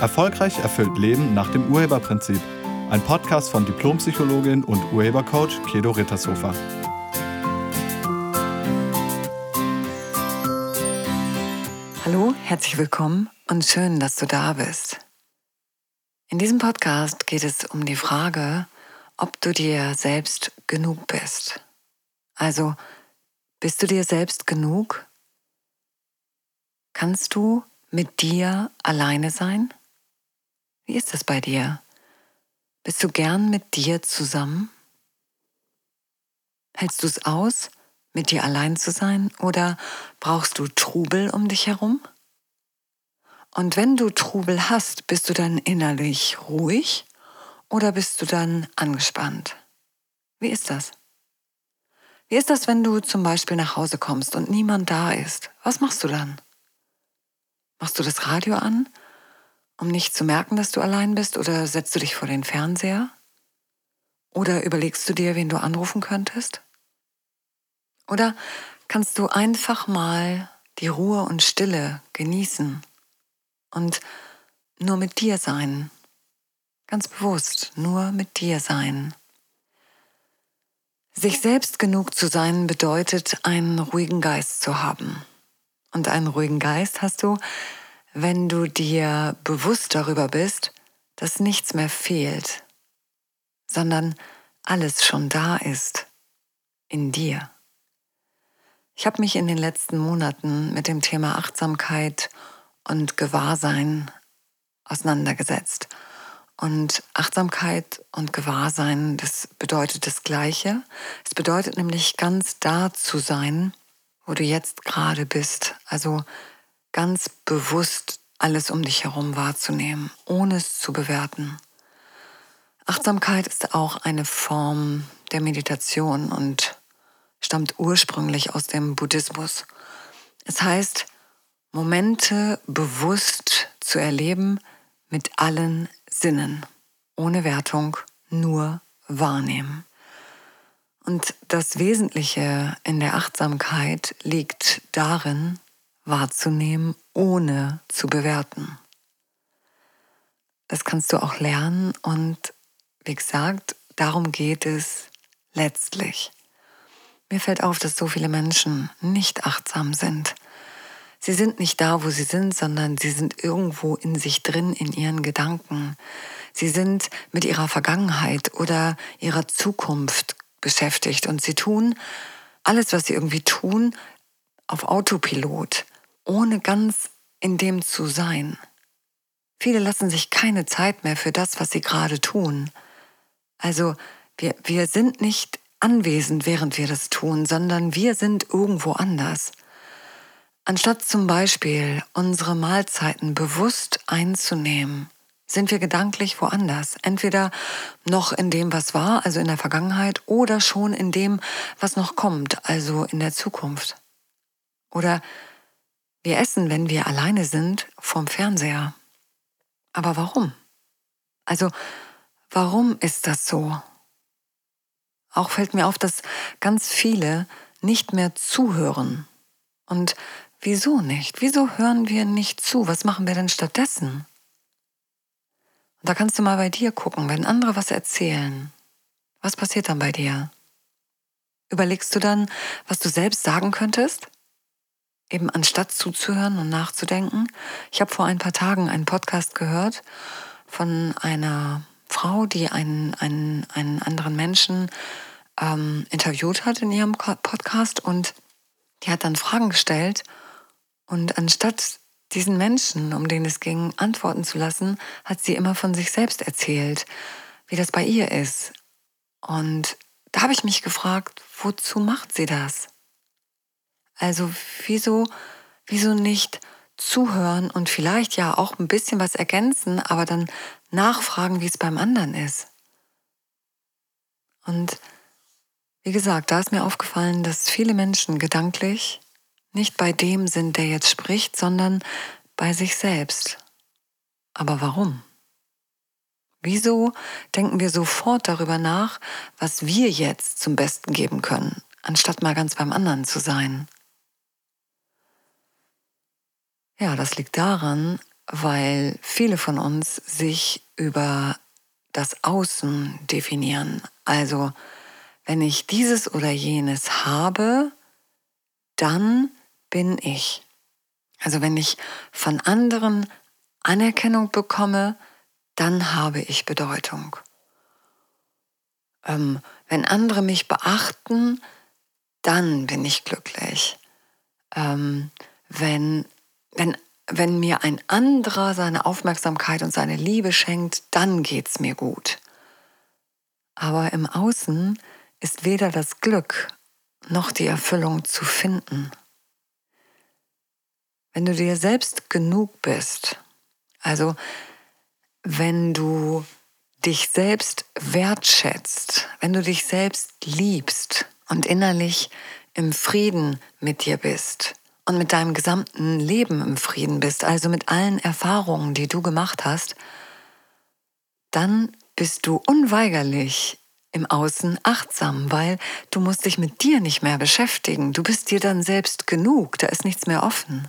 Erfolgreich erfüllt Leben nach dem Urheberprinzip. Ein Podcast von Diplompsychologin und Urhebercoach Kedo Rittershofer. Hallo, herzlich willkommen und schön, dass du da bist. In diesem Podcast geht es um die Frage, ob du dir selbst genug bist. Also, bist du dir selbst genug? Kannst du mit dir alleine sein? Wie ist das bei dir? Bist du gern mit dir zusammen? Hältst du es aus, mit dir allein zu sein oder brauchst du Trubel um dich herum? Und wenn du Trubel hast, bist du dann innerlich ruhig oder bist du dann angespannt? Wie ist das? Wie ist das, wenn du zum Beispiel nach Hause kommst und niemand da ist? Was machst du dann? Machst du das Radio an um nicht zu merken, dass du allein bist? Oder setzt du dich vor den Fernseher? Oder überlegst du dir, wen du anrufen könntest? Oder kannst du einfach mal die Ruhe und Stille genießen und nur mit dir sein? Ganz bewusst, nur mit dir sein. Sich selbst genug zu sein bedeutet, einen ruhigen Geist zu haben. Und einen ruhigen Geist hast du, wenn du dir bewusst darüber bist, dass nichts mehr fehlt, sondern alles schon da ist in dir. Ich habe mich in den letzten Monaten mit dem Thema Achtsamkeit und Gewahrsein auseinandergesetzt. Und Achtsamkeit und Gewahrsein, das bedeutet das Gleiche. Es bedeutet nämlich ganz da zu sein, wo du jetzt gerade bist. Also ganz bewusst alles um dich herum wahrzunehmen, ohne es zu bewerten. Achtsamkeit ist auch eine Form der Meditation und stammt ursprünglich aus dem Buddhismus. Es heißt, Momente bewusst zu erleben mit allen Sinnen, ohne Wertung, nur wahrnehmen. Und das Wesentliche in der Achtsamkeit liegt darin, wahrzunehmen, ohne zu bewerten. Das kannst du auch lernen und wie gesagt, darum geht es letztlich. Mir fällt auf, dass so viele Menschen nicht achtsam sind. Sie sind nicht da, wo sie sind, sondern sie sind irgendwo in sich drin, in ihren Gedanken. Sie sind mit ihrer Vergangenheit oder ihrer Zukunft beschäftigt und sie tun alles, was sie irgendwie tun, auf Autopilot ohne ganz in dem zu sein. Viele lassen sich keine Zeit mehr für das, was sie gerade tun. Also wir, wir sind nicht anwesend, während wir das tun, sondern wir sind irgendwo anders. Anstatt zum Beispiel unsere Mahlzeiten bewusst einzunehmen, sind wir gedanklich woanders. Entweder noch in dem, was war, also in der Vergangenheit, oder schon in dem, was noch kommt, also in der Zukunft. Oder wir essen, wenn wir alleine sind, vom Fernseher. Aber warum? Also, warum ist das so? Auch fällt mir auf, dass ganz viele nicht mehr zuhören. Und wieso nicht? Wieso hören wir nicht zu? Was machen wir denn stattdessen? Und da kannst du mal bei dir gucken, wenn andere was erzählen. Was passiert dann bei dir? Überlegst du dann, was du selbst sagen könntest? Eben anstatt zuzuhören und nachzudenken. Ich habe vor ein paar Tagen einen Podcast gehört von einer Frau, die einen, einen, einen anderen Menschen ähm, interviewt hat in ihrem Podcast und die hat dann Fragen gestellt und anstatt diesen Menschen, um den es ging, antworten zu lassen, hat sie immer von sich selbst erzählt, wie das bei ihr ist. Und da habe ich mich gefragt, wozu macht sie das? Also wieso, wieso nicht zuhören und vielleicht ja auch ein bisschen was ergänzen, aber dann nachfragen, wie es beim anderen ist. Und wie gesagt, da ist mir aufgefallen, dass viele Menschen gedanklich nicht bei dem sind, der jetzt spricht, sondern bei sich selbst. Aber warum? Wieso denken wir sofort darüber nach, was wir jetzt zum Besten geben können, anstatt mal ganz beim anderen zu sein? Ja, das liegt daran, weil viele von uns sich über das Außen definieren. Also, wenn ich dieses oder jenes habe, dann bin ich. Also wenn ich von anderen Anerkennung bekomme, dann habe ich Bedeutung. Ähm, wenn andere mich beachten, dann bin ich glücklich. Ähm, wenn, wenn, wenn mir ein anderer seine Aufmerksamkeit und seine Liebe schenkt, dann geht es mir gut. Aber im Außen ist weder das Glück noch die Erfüllung zu finden. Wenn du dir selbst genug bist, also wenn du dich selbst wertschätzt, wenn du dich selbst liebst und innerlich im Frieden mit dir bist und mit deinem gesamten Leben im Frieden bist, also mit allen Erfahrungen, die du gemacht hast, dann bist du unweigerlich im Außen achtsam, weil du musst dich mit dir nicht mehr beschäftigen. Du bist dir dann selbst genug, da ist nichts mehr offen.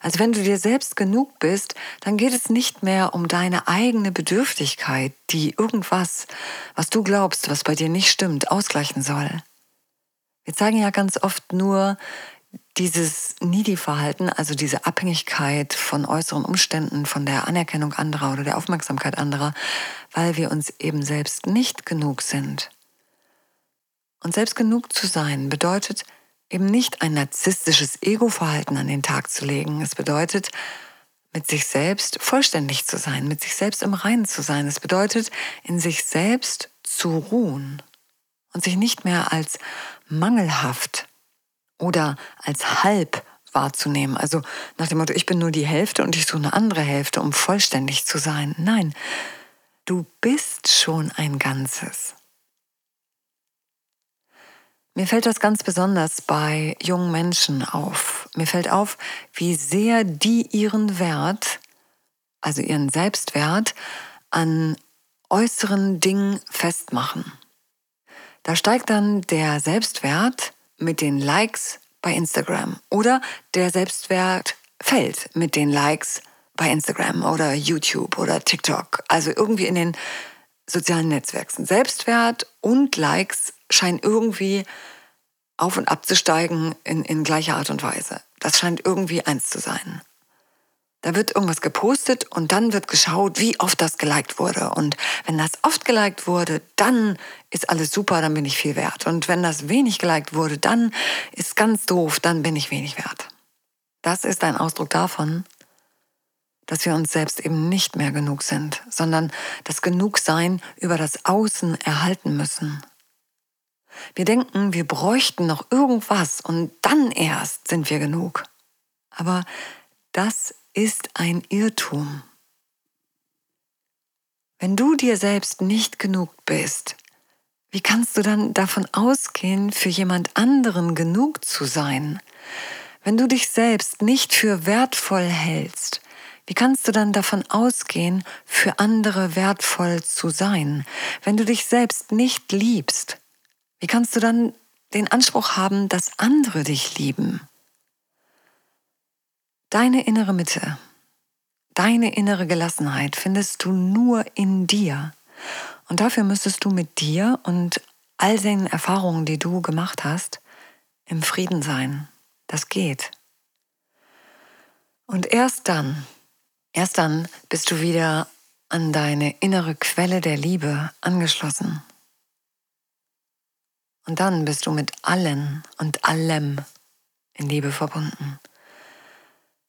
Also wenn du dir selbst genug bist, dann geht es nicht mehr um deine eigene Bedürftigkeit, die irgendwas, was du glaubst, was bei dir nicht stimmt, ausgleichen soll. Wir zeigen ja ganz oft nur dieses Needy-Verhalten, also diese Abhängigkeit von äußeren Umständen, von der Anerkennung anderer oder der Aufmerksamkeit anderer, weil wir uns eben selbst nicht genug sind. Und selbst genug zu sein bedeutet eben nicht ein narzisstisches Ego-Verhalten an den Tag zu legen. Es bedeutet, mit sich selbst vollständig zu sein, mit sich selbst im Reinen zu sein. Es bedeutet, in sich selbst zu ruhen und sich nicht mehr als mangelhaft oder als halb wahrzunehmen. Also nach dem Motto, ich bin nur die Hälfte und ich suche eine andere Hälfte, um vollständig zu sein. Nein, du bist schon ein Ganzes. Mir fällt das ganz besonders bei jungen Menschen auf. Mir fällt auf, wie sehr die ihren Wert, also ihren Selbstwert, an äußeren Dingen festmachen. Da steigt dann der Selbstwert mit den Likes bei Instagram oder der Selbstwert fällt mit den Likes bei Instagram oder YouTube oder TikTok, also irgendwie in den sozialen Netzwerken. Selbstwert und Likes scheinen irgendwie auf und abzusteigen in, in gleicher Art und Weise. Das scheint irgendwie eins zu sein. Da wird irgendwas gepostet und dann wird geschaut, wie oft das geliked wurde. Und wenn das oft geliked wurde, dann ist alles super, dann bin ich viel wert. Und wenn das wenig geliked wurde, dann ist ganz doof, dann bin ich wenig wert. Das ist ein Ausdruck davon, dass wir uns selbst eben nicht mehr genug sind, sondern das Genugsein über das Außen erhalten müssen. Wir denken, wir bräuchten noch irgendwas und dann erst sind wir genug. Aber das ist ein Irrtum. Wenn du dir selbst nicht genug bist, wie kannst du dann davon ausgehen, für jemand anderen genug zu sein? Wenn du dich selbst nicht für wertvoll hältst, wie kannst du dann davon ausgehen, für andere wertvoll zu sein? Wenn du dich selbst nicht liebst, wie kannst du dann den Anspruch haben, dass andere dich lieben? Deine innere Mitte, deine innere Gelassenheit findest du nur in dir. Und dafür müsstest du mit dir und all den Erfahrungen, die du gemacht hast, im Frieden sein. Das geht. Und erst dann, erst dann bist du wieder an deine innere Quelle der Liebe angeschlossen. Und dann bist du mit allen und allem in Liebe verbunden.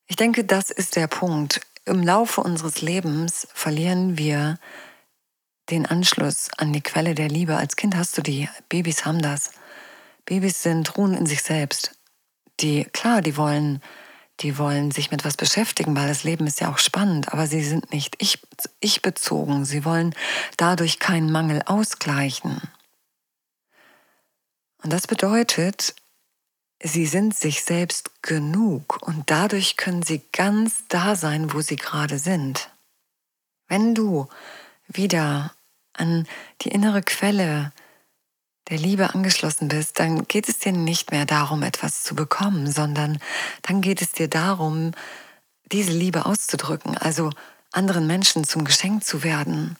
Ich denke, das ist der Punkt. Im Laufe unseres Lebens verlieren wir den Anschluss an die Quelle der Liebe. Als Kind hast du die, Babys haben das. Babys sind ruhen in sich selbst. Die, klar, die wollen, die wollen sich mit was beschäftigen, weil das Leben ist ja auch spannend, aber sie sind nicht ich, ich bezogen. Sie wollen dadurch keinen Mangel ausgleichen. Und das bedeutet, sie sind sich selbst genug und dadurch können sie ganz da sein, wo sie gerade sind. Wenn du wieder an die innere Quelle der Liebe angeschlossen bist, dann geht es dir nicht mehr darum, etwas zu bekommen, sondern dann geht es dir darum, diese Liebe auszudrücken, also anderen Menschen zum Geschenk zu werden,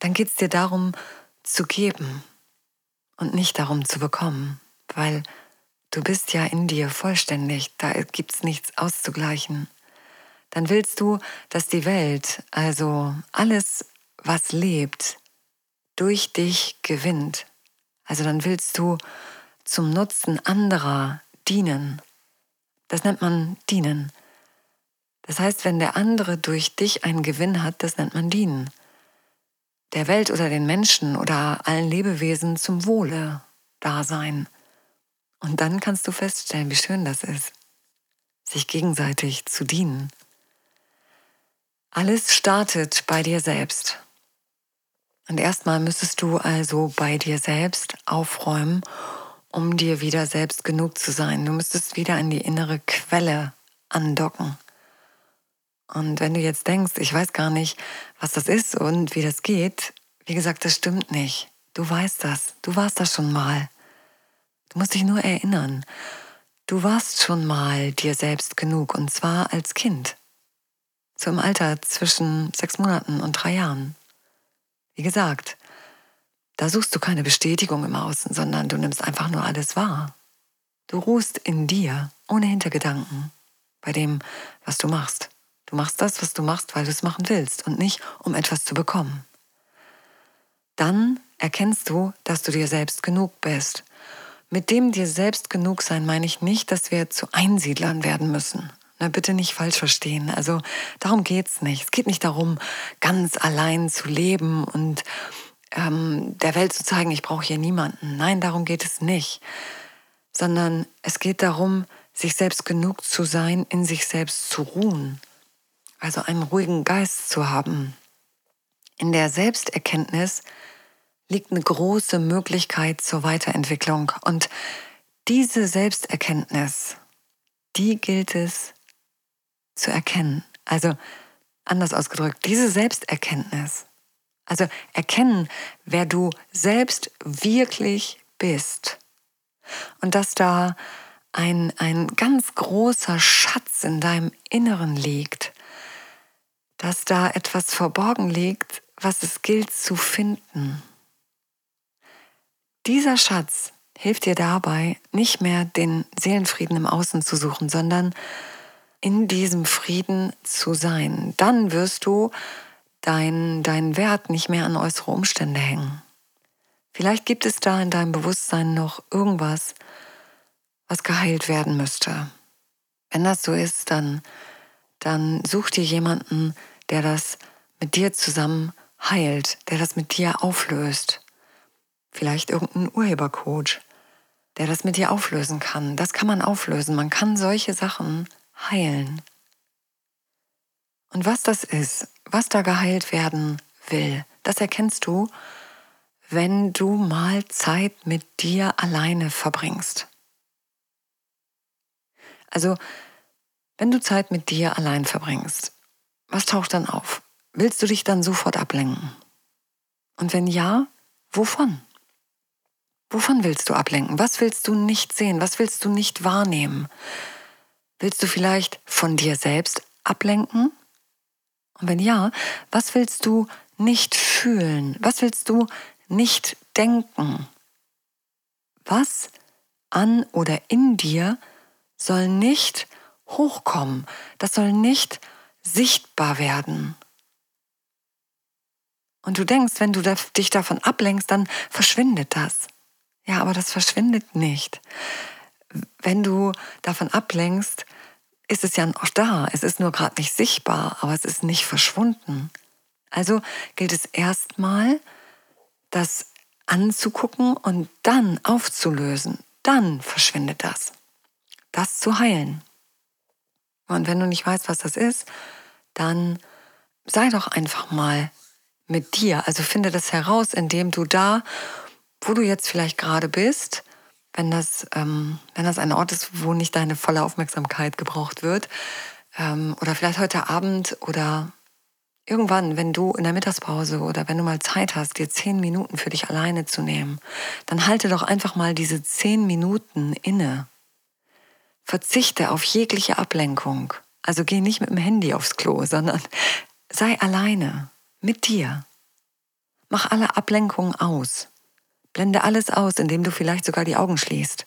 dann geht es dir darum zu geben und nicht darum zu bekommen, weil du bist ja in dir vollständig, da gibt es nichts auszugleichen. Dann willst du, dass die Welt, also alles, was lebt, durch dich gewinnt. Also dann willst du zum Nutzen anderer dienen. Das nennt man dienen. Das heißt, wenn der andere durch dich einen Gewinn hat, das nennt man dienen. Der Welt oder den Menschen oder allen Lebewesen zum Wohle da sein. Und dann kannst du feststellen, wie schön das ist, sich gegenseitig zu dienen. Alles startet bei dir selbst. Und erstmal müsstest du also bei dir selbst aufräumen, um dir wieder selbst genug zu sein. Du müsstest wieder in die innere Quelle andocken. Und wenn du jetzt denkst, ich weiß gar nicht, was das ist und wie das geht, wie gesagt, das stimmt nicht. Du weißt das. Du warst das schon mal. Du musst dich nur erinnern. Du warst schon mal dir selbst genug und zwar als Kind. So im Alter zwischen sechs Monaten und drei Jahren. Wie gesagt, da suchst du keine Bestätigung im Außen, sondern du nimmst einfach nur alles wahr. Du ruhst in dir, ohne Hintergedanken, bei dem, was du machst. Du machst das, was du machst, weil du es machen willst und nicht, um etwas zu bekommen. Dann erkennst du, dass du dir selbst genug bist. Mit dem dir selbst genug sein meine ich nicht, dass wir zu Einsiedlern werden müssen. Na, bitte nicht falsch verstehen. Also darum geht es nicht. Es geht nicht darum, ganz allein zu leben und ähm, der Welt zu zeigen, ich brauche hier niemanden. Nein, darum geht es nicht. Sondern es geht darum, sich selbst genug zu sein, in sich selbst zu ruhen also einen ruhigen Geist zu haben. In der Selbsterkenntnis liegt eine große Möglichkeit zur Weiterentwicklung. Und diese Selbsterkenntnis, die gilt es zu erkennen. Also anders ausgedrückt, diese Selbsterkenntnis, also erkennen, wer du selbst wirklich bist. Und dass da ein, ein ganz großer Schatz in deinem Inneren liegt, dass da etwas verborgen liegt, was es gilt zu finden. Dieser Schatz hilft dir dabei, nicht mehr den Seelenfrieden im Außen zu suchen, sondern in diesem Frieden zu sein. Dann wirst du deinen dein Wert nicht mehr an äußere Umstände hängen. Vielleicht gibt es da in deinem Bewusstsein noch irgendwas, was geheilt werden müsste. Wenn das so ist, dann, dann such dir jemanden, der das mit dir zusammen heilt, der das mit dir auflöst. Vielleicht irgendein Urhebercoach, der das mit dir auflösen kann. Das kann man auflösen. Man kann solche Sachen heilen. Und was das ist, was da geheilt werden will, das erkennst du, wenn du mal Zeit mit dir alleine verbringst. Also, wenn du Zeit mit dir allein verbringst, was taucht dann auf? Willst du dich dann sofort ablenken? Und wenn ja, wovon? Wovon willst du ablenken? Was willst du nicht sehen? Was willst du nicht wahrnehmen? Willst du vielleicht von dir selbst ablenken? Und wenn ja, was willst du nicht fühlen? Was willst du nicht denken? Was an oder in dir soll nicht hochkommen? Das soll nicht sichtbar werden. Und du denkst, wenn du dich davon ablenkst, dann verschwindet das. Ja, aber das verschwindet nicht. Wenn du davon ablenkst, ist es ja noch da. Es ist nur gerade nicht sichtbar, aber es ist nicht verschwunden. Also gilt es erstmal, das anzugucken und dann aufzulösen. Dann verschwindet das. Das zu heilen. Und wenn du nicht weißt, was das ist, dann sei doch einfach mal mit dir. Also finde das heraus, indem du da, wo du jetzt vielleicht gerade bist, wenn das, ähm, wenn das ein Ort ist, wo nicht deine volle Aufmerksamkeit gebraucht wird, ähm, oder vielleicht heute Abend oder irgendwann, wenn du in der Mittagspause oder wenn du mal Zeit hast, dir zehn Minuten für dich alleine zu nehmen, dann halte doch einfach mal diese zehn Minuten inne Verzichte auf jegliche Ablenkung. Also geh nicht mit dem Handy aufs Klo, sondern sei alleine mit dir. Mach alle Ablenkungen aus. Blende alles aus, indem du vielleicht sogar die Augen schließt.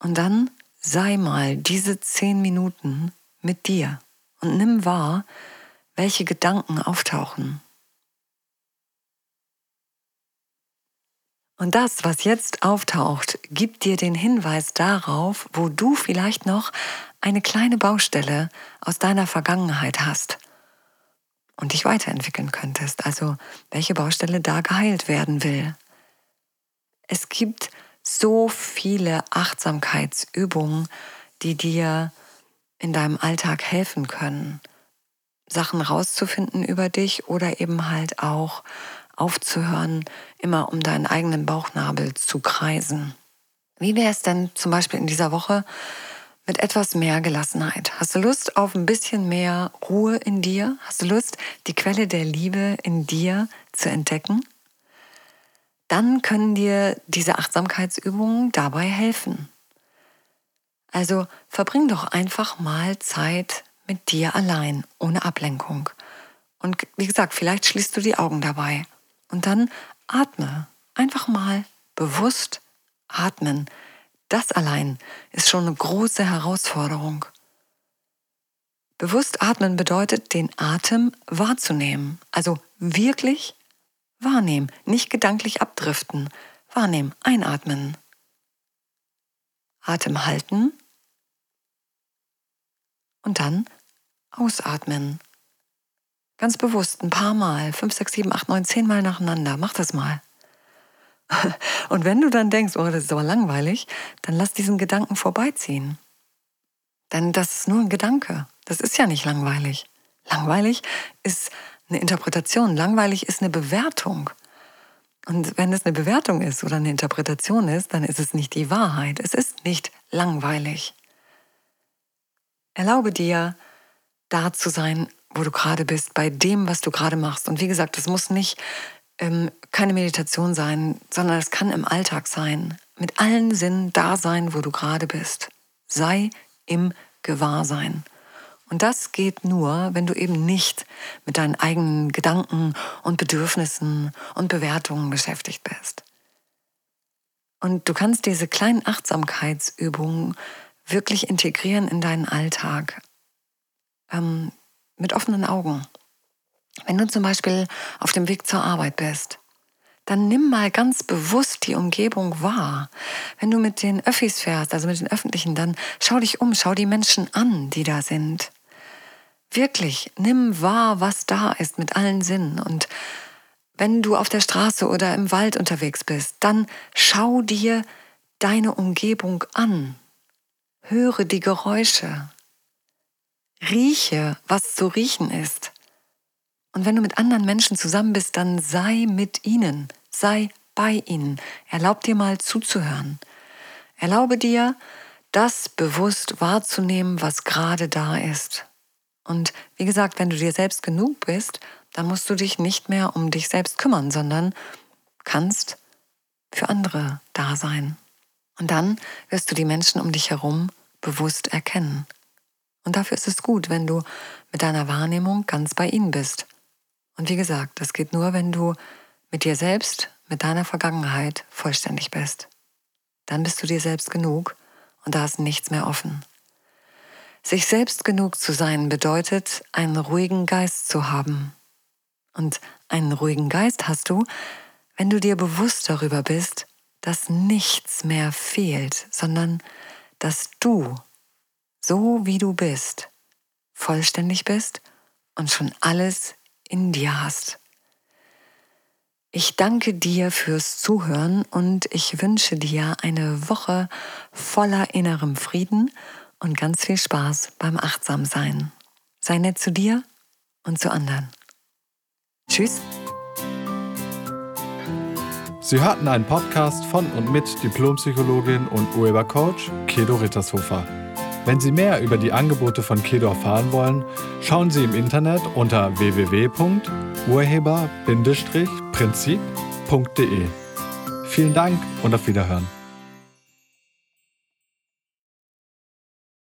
Und dann sei mal diese zehn Minuten mit dir und nimm wahr, welche Gedanken auftauchen. Und das, was jetzt auftaucht, gibt dir den Hinweis darauf, wo du vielleicht noch eine kleine Baustelle aus deiner Vergangenheit hast und dich weiterentwickeln könntest. Also welche Baustelle da geheilt werden will. Es gibt so viele Achtsamkeitsübungen, die dir in deinem Alltag helfen können, Sachen rauszufinden über dich oder eben halt auch aufzuhören, immer um deinen eigenen Bauchnabel zu kreisen. Wie wäre es denn zum Beispiel in dieser Woche mit etwas mehr Gelassenheit? Hast du Lust auf ein bisschen mehr Ruhe in dir? Hast du Lust, die Quelle der Liebe in dir zu entdecken? Dann können dir diese Achtsamkeitsübungen dabei helfen. Also verbring doch einfach mal Zeit mit dir allein, ohne Ablenkung. Und wie gesagt, vielleicht schließt du die Augen dabei und dann atme. Einfach mal bewusst atmen. Das allein ist schon eine große Herausforderung. Bewusst atmen bedeutet, den Atem wahrzunehmen. Also wirklich wahrnehmen, nicht gedanklich abdriften. Wahrnehmen, einatmen. Atem halten und dann ausatmen. Ganz bewusst, ein paar Mal, fünf, sechs, sieben, acht, neun, zehn Mal nacheinander. Mach das mal. Und wenn du dann denkst, oh, das ist aber langweilig, dann lass diesen Gedanken vorbeiziehen. Denn das ist nur ein Gedanke. Das ist ja nicht langweilig. Langweilig ist eine Interpretation. Langweilig ist eine Bewertung. Und wenn es eine Bewertung ist oder eine Interpretation ist, dann ist es nicht die Wahrheit. Es ist nicht langweilig. Erlaube dir, da zu sein, wo du gerade bist, bei dem, was du gerade machst. Und wie gesagt, das muss nicht ähm, keine Meditation sein, sondern es kann im Alltag sein. Mit allen Sinnen da sein, wo du gerade bist. Sei im Gewahrsein. Und das geht nur, wenn du eben nicht mit deinen eigenen Gedanken und Bedürfnissen und Bewertungen beschäftigt bist. Und du kannst diese kleinen Achtsamkeitsübungen wirklich integrieren in deinen Alltag. Ähm, mit offenen Augen. Wenn du zum Beispiel auf dem Weg zur Arbeit bist, dann nimm mal ganz bewusst die Umgebung wahr. Wenn du mit den Öffis fährst, also mit den Öffentlichen, dann schau dich um, schau die Menschen an, die da sind. Wirklich, nimm wahr, was da ist mit allen Sinnen. Und wenn du auf der Straße oder im Wald unterwegs bist, dann schau dir deine Umgebung an. Höre die Geräusche. Rieche, was zu riechen ist. Und wenn du mit anderen Menschen zusammen bist, dann sei mit ihnen, sei bei ihnen. Erlaub dir mal zuzuhören. Erlaube dir, das bewusst wahrzunehmen, was gerade da ist. Und wie gesagt, wenn du dir selbst genug bist, dann musst du dich nicht mehr um dich selbst kümmern, sondern kannst für andere da sein. Und dann wirst du die Menschen um dich herum bewusst erkennen. Und dafür ist es gut, wenn du mit deiner Wahrnehmung ganz bei ihnen bist. Und wie gesagt, das geht nur, wenn du mit dir selbst, mit deiner Vergangenheit vollständig bist. Dann bist du dir selbst genug und da ist nichts mehr offen. Sich selbst genug zu sein bedeutet, einen ruhigen Geist zu haben. Und einen ruhigen Geist hast du, wenn du dir bewusst darüber bist, dass nichts mehr fehlt, sondern dass du so wie du bist, vollständig bist und schon alles in dir hast. Ich danke dir fürs Zuhören und ich wünsche dir eine Woche voller innerem Frieden und ganz viel Spaß beim Achtsamsein. Sei nett zu dir und zu anderen. Tschüss. Sie hörten einen Podcast von und mit Diplompsychologin und Urhebercoach Kedo Rittershofer. Wenn Sie mehr über die Angebote von Kedo erfahren wollen, schauen Sie im Internet unter www.urheber-prinzip.de. Vielen Dank und auf Wiederhören.